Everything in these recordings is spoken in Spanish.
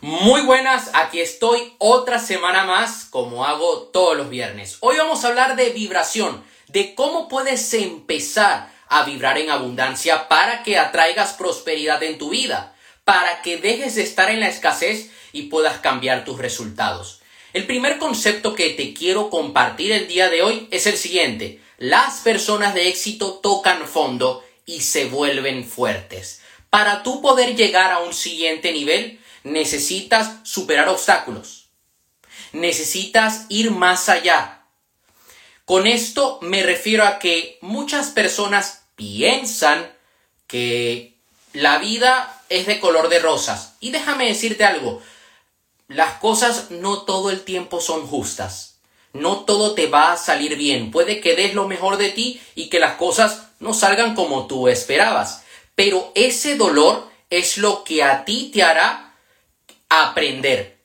Muy buenas, aquí estoy otra semana más como hago todos los viernes. Hoy vamos a hablar de vibración, de cómo puedes empezar a vibrar en abundancia para que atraigas prosperidad en tu vida, para que dejes de estar en la escasez y puedas cambiar tus resultados. El primer concepto que te quiero compartir el día de hoy es el siguiente. Las personas de éxito tocan fondo y se vuelven fuertes. Para tú poder llegar a un siguiente nivel, necesitas superar obstáculos. Necesitas ir más allá. Con esto me refiero a que muchas personas piensan que la vida es de color de rosas. Y déjame decirte algo, las cosas no todo el tiempo son justas. No todo te va a salir bien. Puede que des lo mejor de ti y que las cosas no salgan como tú esperabas. Pero ese dolor es lo que a ti te hará aprender,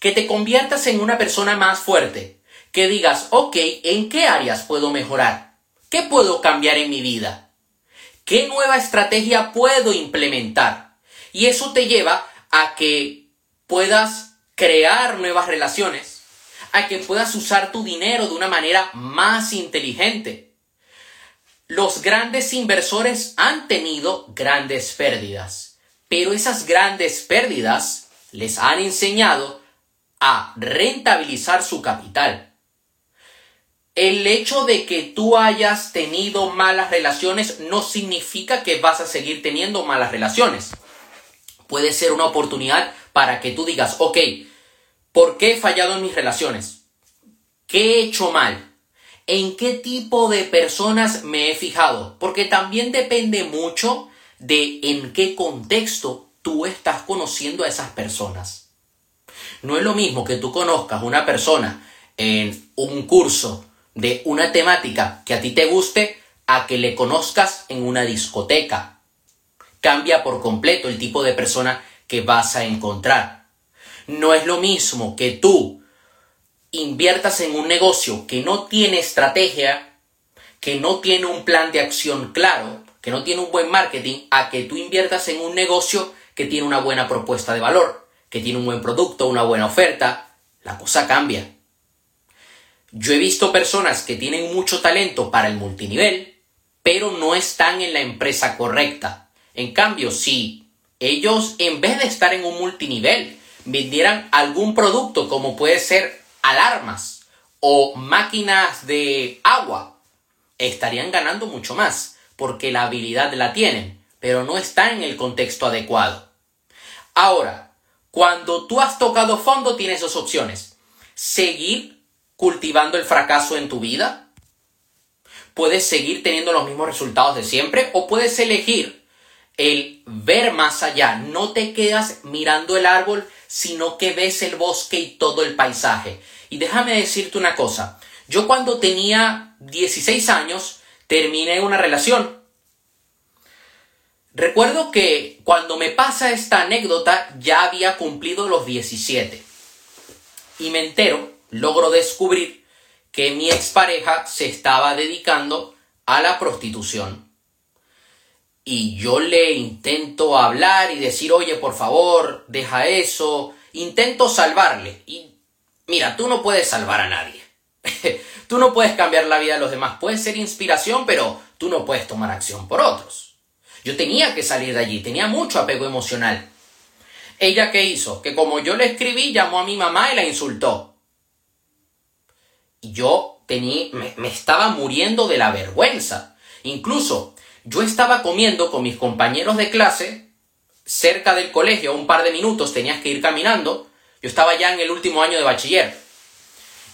que te conviertas en una persona más fuerte, que digas, ok, ¿en qué áreas puedo mejorar? ¿Qué puedo cambiar en mi vida? ¿Qué nueva estrategia puedo implementar? Y eso te lleva a que puedas crear nuevas relaciones, a que puedas usar tu dinero de una manera más inteligente. Los grandes inversores han tenido grandes pérdidas, pero esas grandes pérdidas les han enseñado a rentabilizar su capital. El hecho de que tú hayas tenido malas relaciones no significa que vas a seguir teniendo malas relaciones. Puede ser una oportunidad para que tú digas, ok, ¿por qué he fallado en mis relaciones? ¿Qué he hecho mal? ¿En qué tipo de personas me he fijado? Porque también depende mucho de en qué contexto tú estás conociendo a esas personas. No es lo mismo que tú conozcas una persona en un curso de una temática que a ti te guste a que le conozcas en una discoteca. Cambia por completo el tipo de persona que vas a encontrar. No es lo mismo que tú inviertas en un negocio que no tiene estrategia, que no tiene un plan de acción claro, que no tiene un buen marketing, a que tú inviertas en un negocio que tiene una buena propuesta de valor, que tiene un buen producto, una buena oferta, la cosa cambia. Yo he visto personas que tienen mucho talento para el multinivel, pero no están en la empresa correcta. En cambio, si ellos, en vez de estar en un multinivel, vendieran algún producto como puede ser alarmas o máquinas de agua, estarían ganando mucho más, porque la habilidad la tienen pero no está en el contexto adecuado. Ahora, cuando tú has tocado fondo, tienes dos opciones. Seguir cultivando el fracaso en tu vida. Puedes seguir teniendo los mismos resultados de siempre o puedes elegir el ver más allá. No te quedas mirando el árbol, sino que ves el bosque y todo el paisaje. Y déjame decirte una cosa. Yo cuando tenía 16 años terminé una relación Recuerdo que cuando me pasa esta anécdota ya había cumplido los 17 y me entero, logro descubrir que mi expareja se estaba dedicando a la prostitución. Y yo le intento hablar y decir, oye, por favor, deja eso, intento salvarle. Y mira, tú no puedes salvar a nadie. tú no puedes cambiar la vida de los demás. Puedes ser inspiración, pero tú no puedes tomar acción por otros. Yo tenía que salir de allí, tenía mucho apego emocional. ¿Ella qué hizo? Que como yo le escribí, llamó a mi mamá y la insultó. Y yo tenía, me, me estaba muriendo de la vergüenza. Incluso yo estaba comiendo con mis compañeros de clase cerca del colegio, un par de minutos tenías que ir caminando. Yo estaba ya en el último año de bachiller.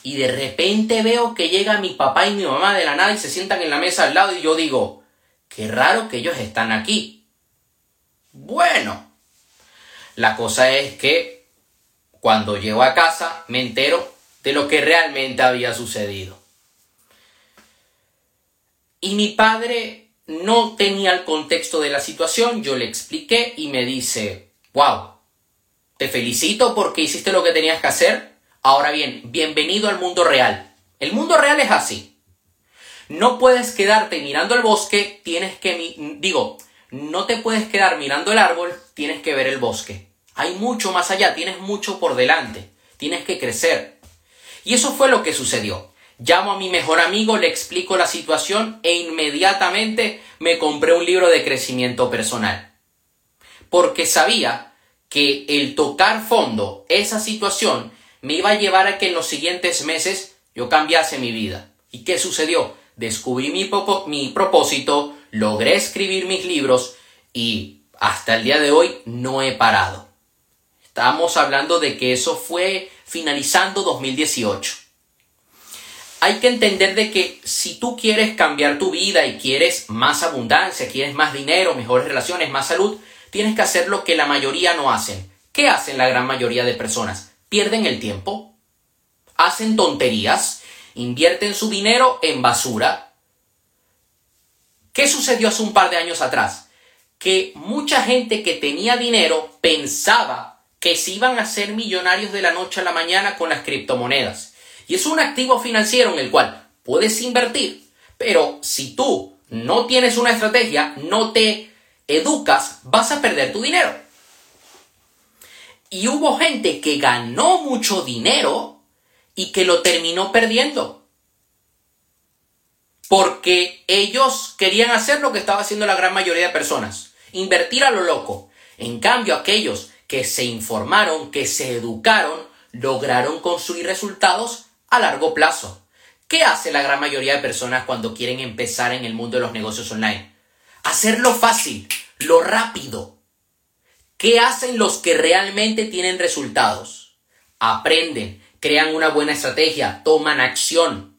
Y de repente veo que llega mi papá y mi mamá de la nada y se sientan en la mesa al lado y yo digo, Qué raro que ellos están aquí. Bueno, la cosa es que cuando llego a casa me entero de lo que realmente había sucedido. Y mi padre no tenía el contexto de la situación, yo le expliqué y me dice, wow, te felicito porque hiciste lo que tenías que hacer. Ahora bien, bienvenido al mundo real. El mundo real es así. No puedes quedarte mirando el bosque, tienes que, digo, no te puedes quedar mirando el árbol, tienes que ver el bosque. Hay mucho más allá, tienes mucho por delante, tienes que crecer. Y eso fue lo que sucedió. Llamo a mi mejor amigo, le explico la situación e inmediatamente me compré un libro de crecimiento personal. Porque sabía que el tocar fondo, esa situación, me iba a llevar a que en los siguientes meses yo cambiase mi vida. ¿Y qué sucedió? Descubrí mi, propósito, logré escribir mis libros y hasta el día de hoy no he parado. Estamos hablando de que eso fue finalizando 2018 hay que entender de que si tú quieres cambiar tu vida y quieres más abundancia, quieres más dinero, mejores relaciones, más salud, tienes que hacer lo que la mayoría no hacen. ¿Qué hacen la gran mayoría de personas? Pierden el tiempo, hacen tonterías, invierten su dinero en basura. ¿Qué sucedió hace un par de años atrás? Que mucha gente que tenía dinero pensaba que se iban a ser millonarios de la noche a la mañana con las criptomonedas y es un activo financiero en el cual puedes invertir, pero si tú no tienes una estrategia, no te educas, vas a perder tu dinero. Y hubo gente que ganó mucho dinero y que lo terminó perdiendo. Porque ellos querían hacer lo que estaba haciendo la gran mayoría de personas, invertir a lo loco. En cambio, aquellos que se informaron, que se educaron, lograron construir resultados a largo plazo. ¿Qué hace la gran mayoría de personas cuando quieren empezar en el mundo de los negocios online? Hacerlo fácil, lo rápido. ¿Qué hacen los que realmente tienen resultados? Aprenden, crean una buena estrategia, toman acción,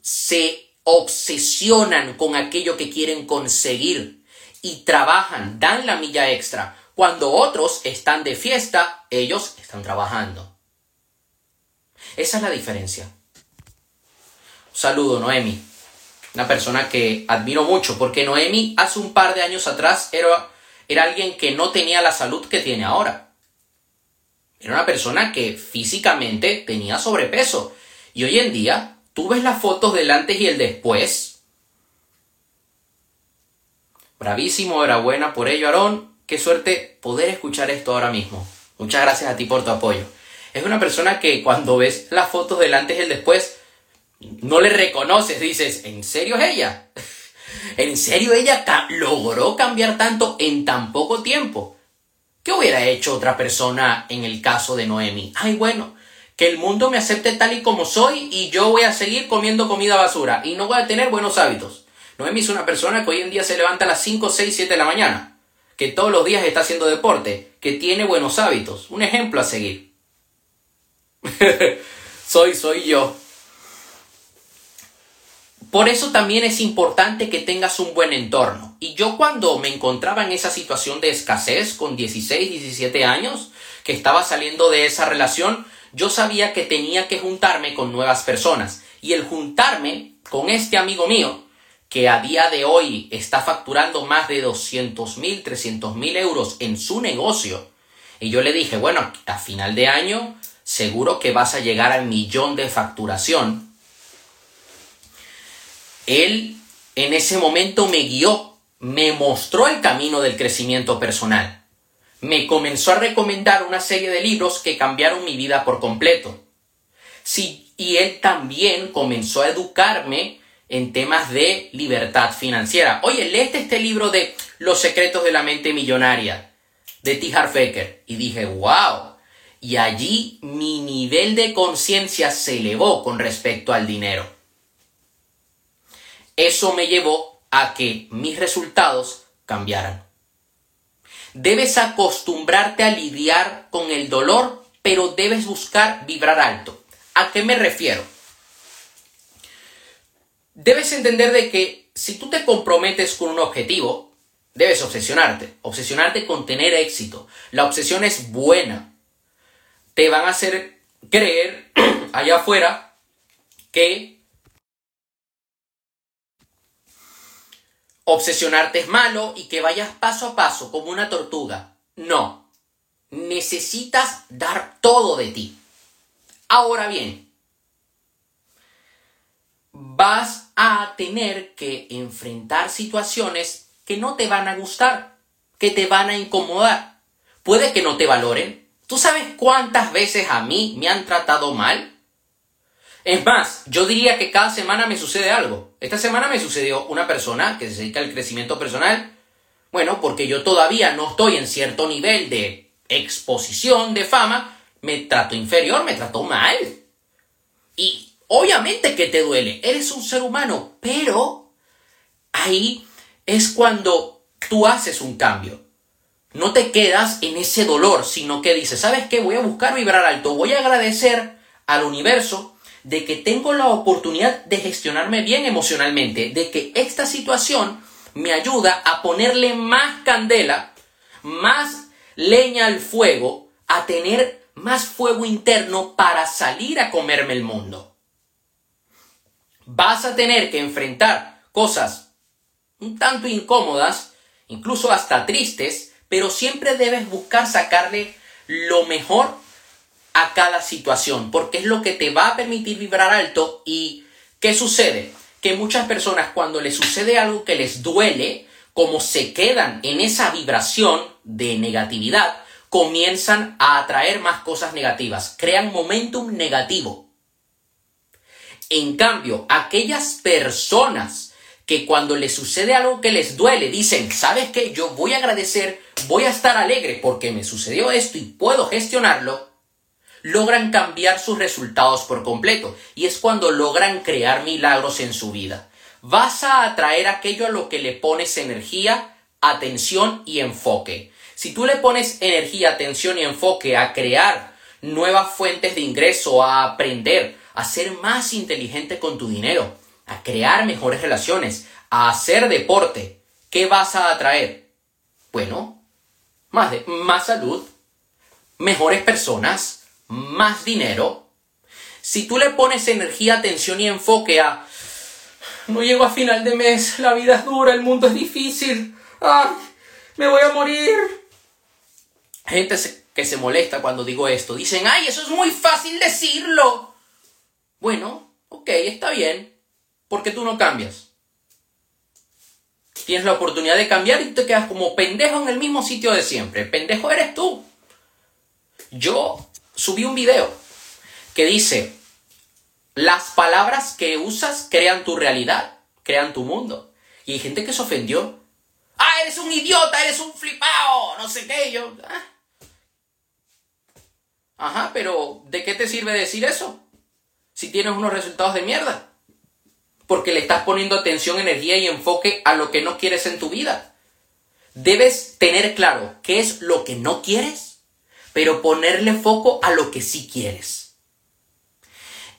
se obsesionan con aquello que quieren conseguir y trabajan, dan la milla extra. Cuando otros están de fiesta, ellos están trabajando. Esa es la diferencia. Un saludo, Noemi. Una persona que admiro mucho, porque Noemi hace un par de años atrás era, era alguien que no tenía la salud que tiene ahora. Era una persona que físicamente tenía sobrepeso. Y hoy en día, tú ves las fotos del antes y el después. Bravísimo, enhorabuena por ello, Aarón. Qué suerte poder escuchar esto ahora mismo. Muchas gracias a ti por tu apoyo. Es una persona que cuando ves las fotos del antes y el después, no le reconoces, dices, ¿en serio es ella? ¿En serio ella logró cambiar tanto en tan poco tiempo? ¿Qué hubiera hecho otra persona en el caso de Noemi? Ay, bueno, que el mundo me acepte tal y como soy y yo voy a seguir comiendo comida basura y no voy a tener buenos hábitos. Noemi es una persona que hoy en día se levanta a las 5, 6, 7 de la mañana, que todos los días está haciendo deporte, que tiene buenos hábitos. Un ejemplo a seguir. soy, soy yo. Por eso también es importante que tengas un buen entorno. Y yo cuando me encontraba en esa situación de escasez con 16, 17 años, que estaba saliendo de esa relación, yo sabía que tenía que juntarme con nuevas personas. Y el juntarme con este amigo mío, que a día de hoy está facturando más de 200 mil, 300 mil euros en su negocio. Y yo le dije, bueno, a final de año seguro que vas a llegar al millón de facturación. Él en ese momento me guió, me mostró el camino del crecimiento personal. Me comenzó a recomendar una serie de libros que cambiaron mi vida por completo. Sí, y él también comenzó a educarme en temas de libertad financiera. Oye, léete este libro de Los secretos de la mente millonaria de T. Harfaker. Y dije, wow, y allí mi nivel de conciencia se elevó con respecto al dinero. Eso me llevó a que mis resultados cambiaran. Debes acostumbrarte a lidiar con el dolor, pero debes buscar vibrar alto. ¿A qué me refiero? Debes entender de que si tú te comprometes con un objetivo, debes obsesionarte, obsesionarte con tener éxito. La obsesión es buena, te van a hacer creer allá afuera que obsesionarte es malo y que vayas paso a paso como una tortuga. No, necesitas dar todo de ti. Ahora bien, vas a tener que enfrentar situaciones que no te van a gustar, que te van a incomodar puede que no te valoren. ¿Tú sabes cuántas veces a mí me han tratado mal? Es más, yo diría que cada semana me sucede algo. Esta semana me sucedió una persona que se dedica al crecimiento personal. Bueno, porque yo todavía no estoy en cierto nivel de exposición, de fama, me trato inferior, me trató mal. Y obviamente que te duele, eres un ser humano, pero ahí es cuando tú haces un cambio. No te quedas en ese dolor, sino que dices, ¿sabes qué? Voy a buscar vibrar alto, voy a agradecer al universo de que tengo la oportunidad de gestionarme bien emocionalmente, de que esta situación me ayuda a ponerle más candela, más leña al fuego, a tener más fuego interno para salir a comerme el mundo. Vas a tener que enfrentar cosas un tanto incómodas, incluso hasta tristes, pero siempre debes buscar sacarle lo mejor a cada situación, porque es lo que te va a permitir vibrar alto y ¿qué sucede? Que muchas personas cuando les sucede algo que les duele, como se quedan en esa vibración de negatividad, comienzan a atraer más cosas negativas, crean momentum negativo. En cambio, aquellas personas que cuando les sucede algo que les duele, dicen, ¿sabes qué? Yo voy a agradecer, voy a estar alegre porque me sucedió esto y puedo gestionarlo, logran cambiar sus resultados por completo y es cuando logran crear milagros en su vida. Vas a atraer aquello a lo que le pones energía, atención y enfoque. Si tú le pones energía, atención y enfoque a crear nuevas fuentes de ingreso, a aprender, a ser más inteligente con tu dinero, a crear mejores relaciones, a hacer deporte, ¿qué vas a atraer? Bueno, más, de, más salud, mejores personas, más dinero. Si tú le pones energía, atención y enfoque a no llego a final de mes, la vida es dura, el mundo es difícil, ¡ay! me voy a morir, gente que se molesta cuando digo esto. Dicen, ay, eso es muy fácil decirlo. Bueno, ok, está bien. Porque tú no cambias. Tienes la oportunidad de cambiar y te quedas como pendejo en el mismo sitio de siempre. Pendejo eres tú. Yo subí un video que dice, las palabras que usas crean tu realidad, crean tu mundo. Y hay gente que se ofendió. Ah, eres un idiota, eres un flipado, no sé qué. Yo, ah, Ajá, pero ¿de qué te sirve decir eso? Si tienes unos resultados de mierda. Porque le estás poniendo atención, energía y enfoque a lo que no quieres en tu vida. Debes tener claro qué es lo que no quieres, pero ponerle foco a lo que sí quieres.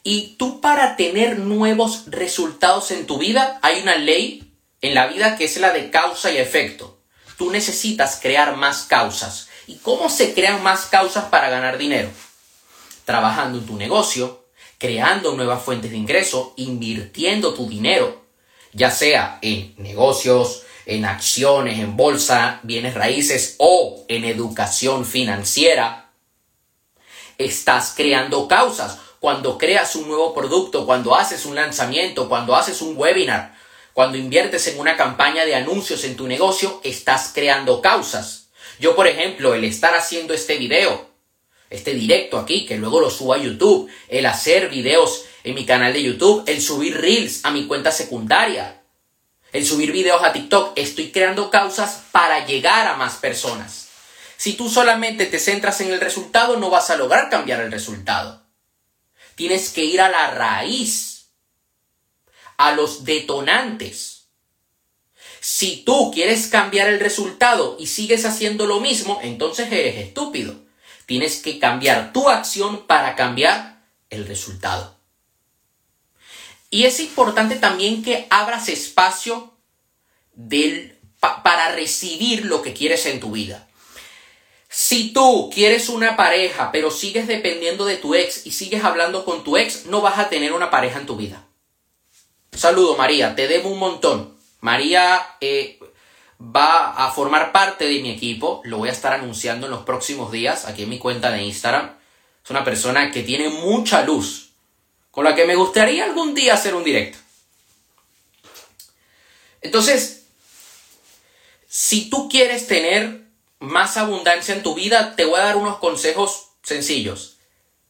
Y tú para tener nuevos resultados en tu vida, hay una ley en la vida que es la de causa y efecto. Tú necesitas crear más causas ¿Y cómo se crean más causas para ganar dinero? Trabajando en tu negocio, creando nuevas fuentes de ingreso, invirtiendo tu dinero, ya sea en negocios, en acciones, en bolsa, bienes raíces o en educación financiera. Estás creando causas. Cuando creas un nuevo producto, cuando haces un lanzamiento, cuando haces un webinar, cuando inviertes en una campaña de anuncios en tu negocio, estás creando causas. Yo, por ejemplo, el estar haciendo este video, este directo aquí, que luego lo subo a YouTube, el hacer videos en mi canal de YouTube, el subir reels a mi cuenta secundaria, el subir videos a TikTok, estoy creando causas para llegar a más personas. Si tú solamente te centras en el resultado, no vas a lograr cambiar el resultado. Tienes que ir a la raíz, a los detonantes. Si tú quieres cambiar el resultado y sigues haciendo lo mismo, entonces eres estúpido. Tienes que cambiar tu acción para cambiar el resultado. Y es importante también que abras espacio para recibir lo que quieres en tu vida. Si tú quieres una pareja, pero sigues dependiendo de tu ex y sigues hablando con tu ex, no vas a tener una pareja en tu vida. Saludo María, te debo un montón. María eh, va a formar parte de mi equipo, lo voy a estar anunciando en los próximos días aquí en mi cuenta de Instagram. Es una persona que tiene mucha luz, con la que me gustaría algún día hacer un directo. Entonces, si tú quieres tener más abundancia en tu vida, te voy a dar unos consejos sencillos.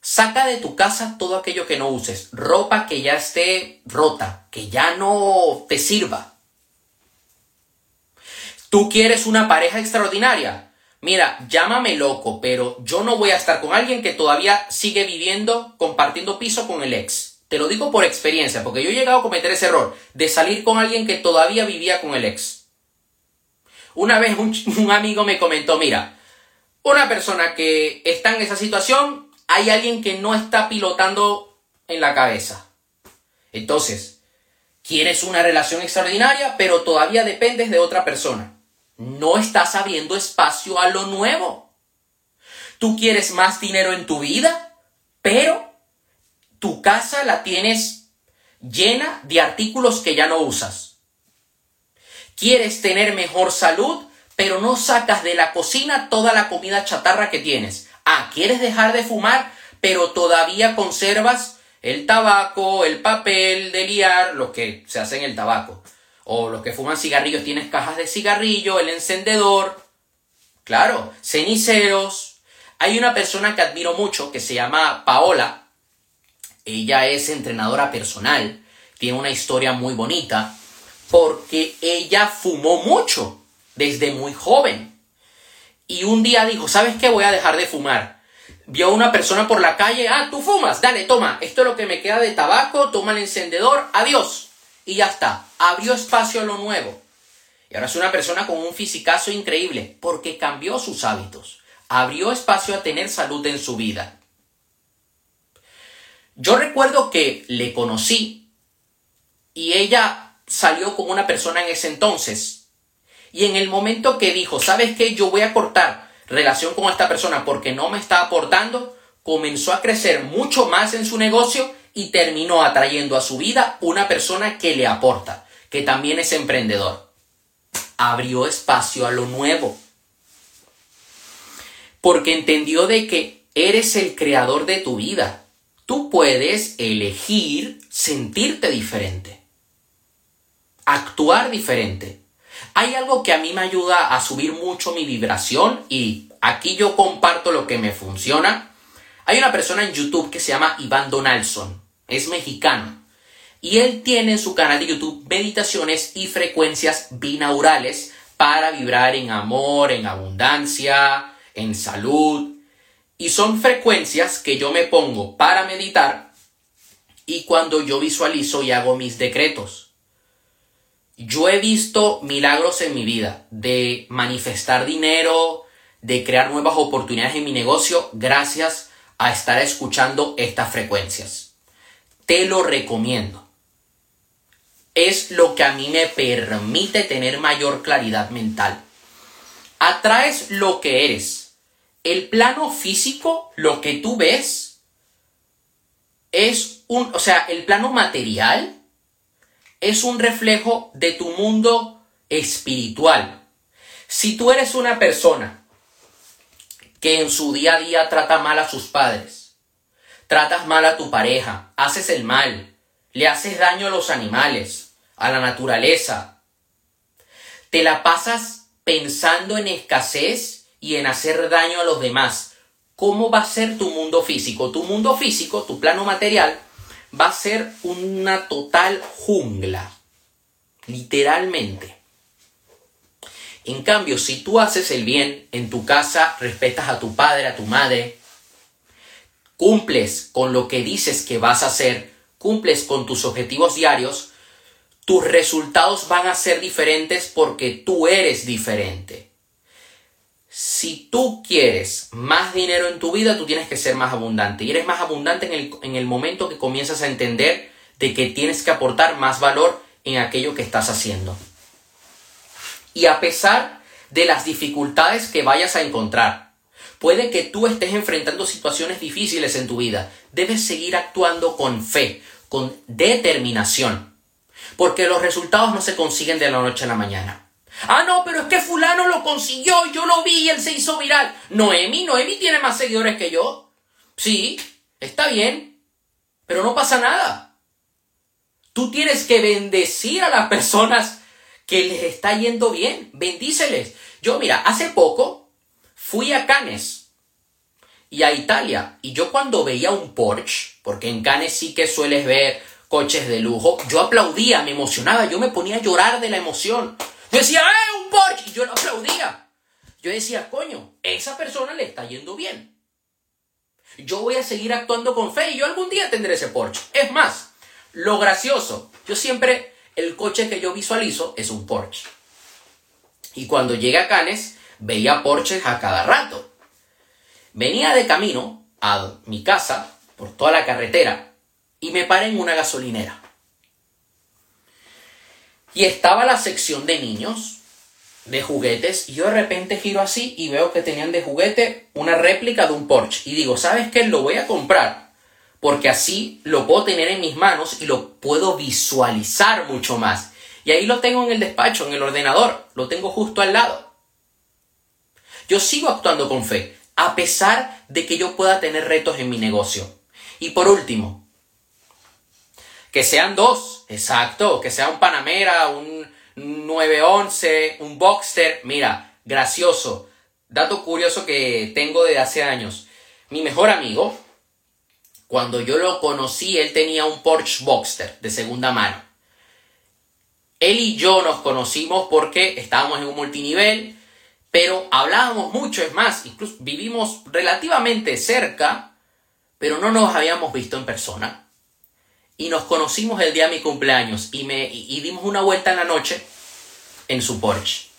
Saca de tu casa todo aquello que no uses, ropa que ya esté rota, que ya no te sirva. ¿Tú quieres una pareja extraordinaria? Mira, llámame loco, pero yo no voy a estar con alguien que todavía sigue viviendo, compartiendo piso con el ex. Te lo digo por experiencia, porque yo he llegado a cometer ese error de salir con alguien que todavía vivía con el ex. Una vez un, un amigo me comentó, mira, una persona que está en esa situación hay alguien que no está pilotando en la cabeza. Entonces, quieres una relación extraordinaria, pero todavía dependes de otra persona. No estás abriendo espacio a lo nuevo. Tú quieres más dinero en tu vida, pero tu casa la tienes llena de artículos que ya no usas. Quieres tener mejor salud, pero no sacas de la cocina toda la comida chatarra que tienes. Ah, ¿quieres dejar de fumar? Pero todavía conservas el tabaco, el papel de liar, lo que se hace en el tabaco. O los que fuman cigarrillos, tienes cajas de cigarrillo, el encendedor. Claro, ceniceros. Hay una persona que admiro mucho que se llama Paola. Ella es entrenadora personal. Tiene una historia muy bonita. Porque ella fumó mucho desde muy joven. Y un día dijo, ¿sabes qué? Voy a dejar de fumar. Vio a una persona por la calle, ah, tú fumas, dale, toma, esto es lo que me queda de tabaco, toma el encendedor, adiós. Y ya está, abrió espacio a lo nuevo. Y ahora es una persona con un fisicazo increíble, porque cambió sus hábitos, abrió espacio a tener salud en su vida. Yo recuerdo que le conocí y ella salió con una persona en ese entonces, y en el momento que dijo, ¿sabes qué? Yo voy a cortar relación con esta persona porque no me está aportando, comenzó a crecer mucho más en su negocio y terminó atrayendo a su vida una persona que le aporta, que también es emprendedor. Abrió espacio a lo nuevo. Porque entendió de que eres el creador de tu vida. Tú puedes elegir sentirte diferente, actuar diferente. Hay algo que a mí me ayuda a subir mucho mi vibración y aquí yo comparto lo que me funciona. Hay una persona en YouTube que se llama Iván Donaldson, es mexicano, y él tiene en su canal de YouTube meditaciones y frecuencias binaurales para vibrar en amor, en abundancia, en salud. Y son frecuencias que yo me pongo para meditar y cuando yo visualizo y hago mis decretos. Yo he visto milagros en mi vida de manifestar dinero, de crear nuevas oportunidades en mi negocio gracias a estar escuchando estas frecuencias. Te lo recomiendo. Es lo que a mí me permite tener mayor claridad mental. Atraes lo que eres. El plano físico, lo que tú ves, es un, o sea, el plano material es un reflejo de tu mundo espiritual. Si tú eres una persona que en su día a día trata mal a sus padres, tratas mal a tu pareja, haces el mal, le haces daño a los animales, a la naturaleza, te la pasas pensando en escasez y en hacer daño a los demás, ¿cómo va a ser tu mundo físico? Tu mundo físico, tu plano material, va a ser una total jungla, literalmente. En cambio, si tú haces el bien en tu casa, respetas a tu padre, a tu madre, cumples con lo que dices que vas a hacer, cumples con tus objetivos diarios, tus resultados van a ser diferentes porque tú eres diferente. Si tú quieres más dinero en tu vida, tú tienes que ser más abundante. Y eres más abundante en el, en el momento que comienzas a entender de que tienes que aportar más valor en aquello que estás haciendo. Y a pesar de las dificultades que vayas a encontrar, puede que tú estés enfrentando situaciones difíciles en tu vida, debes seguir actuando con fe, con determinación, porque los resultados no se consiguen de la noche a la mañana. Ah, no, pero es que fulano lo consiguió, yo lo vi y él se hizo viral. Noemi, Noemi tiene más seguidores que yo. Sí, está bien, pero no pasa nada. Tú tienes que bendecir a las personas que les está yendo bien. Bendíceles. Yo, mira, hace poco fui a Cannes y a Italia. Y yo cuando veía un Porsche, porque en Cannes sí que sueles ver coches de lujo, yo aplaudía, me emocionaba, yo me ponía a llorar de la emoción. Yo decía, ¡eh, un Porsche! Y yo lo aplaudía. Yo decía, coño, esa persona le está yendo bien. Yo voy a seguir actuando con fe y yo algún día tendré ese Porsche. Es más, lo gracioso, yo siempre, el coche que yo visualizo es un Porsche. Y cuando llegué a Cannes, veía Porsches a cada rato. Venía de camino a mi casa, por toda la carretera, y me paré en una gasolinera. Y estaba la sección de niños, de juguetes y yo de repente giro así y veo que tenían de juguete una réplica de un Porsche y digo, ¿sabes qué? Lo voy a comprar porque así lo puedo tener en mis manos y lo puedo visualizar mucho más. Y ahí lo tengo en el despacho, en el ordenador, lo tengo justo al lado. Yo sigo actuando con fe, a pesar de que yo pueda tener retos en mi negocio. Y por último, que sean dos, exacto, que sea un Panamera, un 911, un Boxster. Mira, gracioso. Dato curioso que tengo de hace años. Mi mejor amigo, cuando yo lo conocí, él tenía un Porsche Boxster de segunda mano. Él y yo nos conocimos porque estábamos en un multinivel, pero hablábamos mucho, es más, incluso vivimos relativamente cerca, pero no nos habíamos visto en persona y nos conocimos el día de mi cumpleaños y, me, dimos una vuelta en la noche en su Porsche.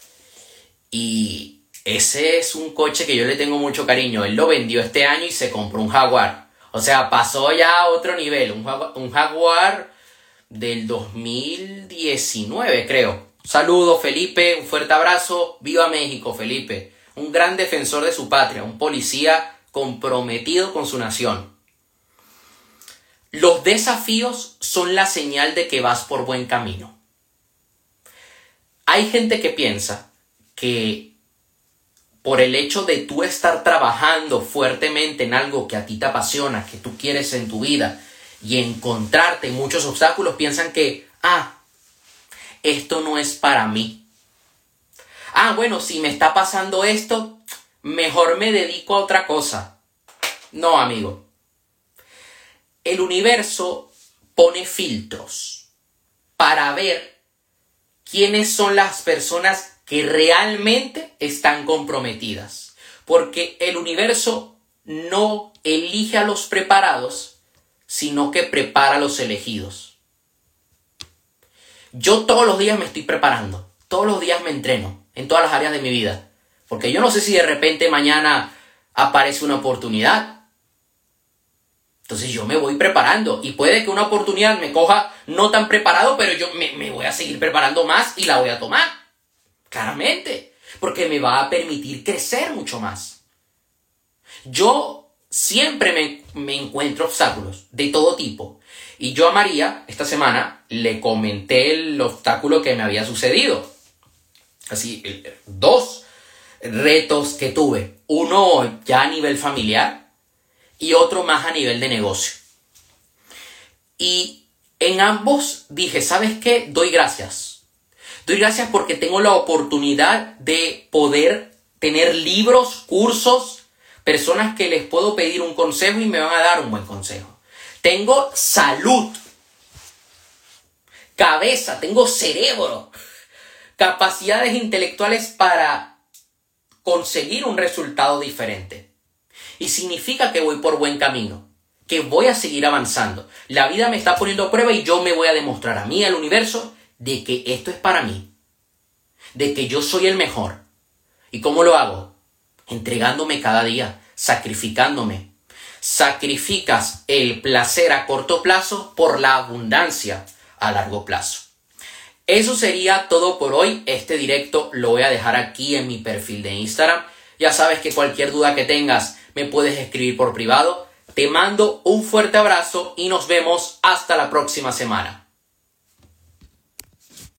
Y ese es un coche que yo le tengo mucho cariño. Él lo vendió este año y se compró un Jaguar. O sea, pasó ya a otro nivel. Un Jaguar, del 2019, creo. Saludo, Felipe. Un fuerte abrazo. Viva México, Felipe. Un gran defensor de su patria. Un policía comprometido con su nación. Los desafíos son la señal de que vas por buen camino. Hay gente que piensa que por el hecho de tú estar trabajando fuertemente en algo que a ti te apasiona, que tú quieres en tu vida, y encontrarte muchos obstáculos, piensan que, ah, esto no es para mí. Ah, bueno, si me está pasando esto, mejor me dedico a otra cosa. No, amigo el universo pone filtros para ver quiénes son las personas que realmente están comprometidas. Porque el universo no elige a los preparados, sino que prepara a los elegidos. Yo todos los días me estoy preparando, todos los días me entreno en todas las áreas de mi vida. Porque yo no sé si de repente mañana aparece una oportunidad, entonces yo me voy preparando y puede que una oportunidad me coja no tan preparado, pero yo me, voy a seguir preparando más y la voy a tomar. Claramente, porque me va a permitir crecer mucho más. Yo siempre me, me encuentro obstáculos de todo tipo. Y yo a María, esta semana, le comenté el obstáculo que me había sucedido. Así, dos retos que tuve. Uno ya a nivel familiar, y otro más a nivel de negocio. Y en ambos dije, ¿sabes qué? Doy gracias. Doy gracias porque tengo la oportunidad de poder tener libros, cursos, personas que les puedo pedir un consejo y me van a dar un buen consejo. Tengo salud, cabeza, tengo cerebro, capacidades intelectuales para conseguir un resultado diferente. Y significa que voy por buen camino, que voy a seguir avanzando. La vida me está poniendo a prueba y yo me voy a demostrar a mí, al universo, de que esto es para mí, de que yo soy el mejor. ¿Y cómo lo hago? Entregándome cada día, sacrificándome. Sacrificas el placer a corto plazo por la abundancia a largo plazo. Eso sería todo por hoy. Este directo lo voy a dejar aquí en mi perfil de Instagram. Ya sabes que cualquier duda que tengas me puedes escribir por privado. Te mando un fuerte abrazo y nos vemos hasta la próxima semana.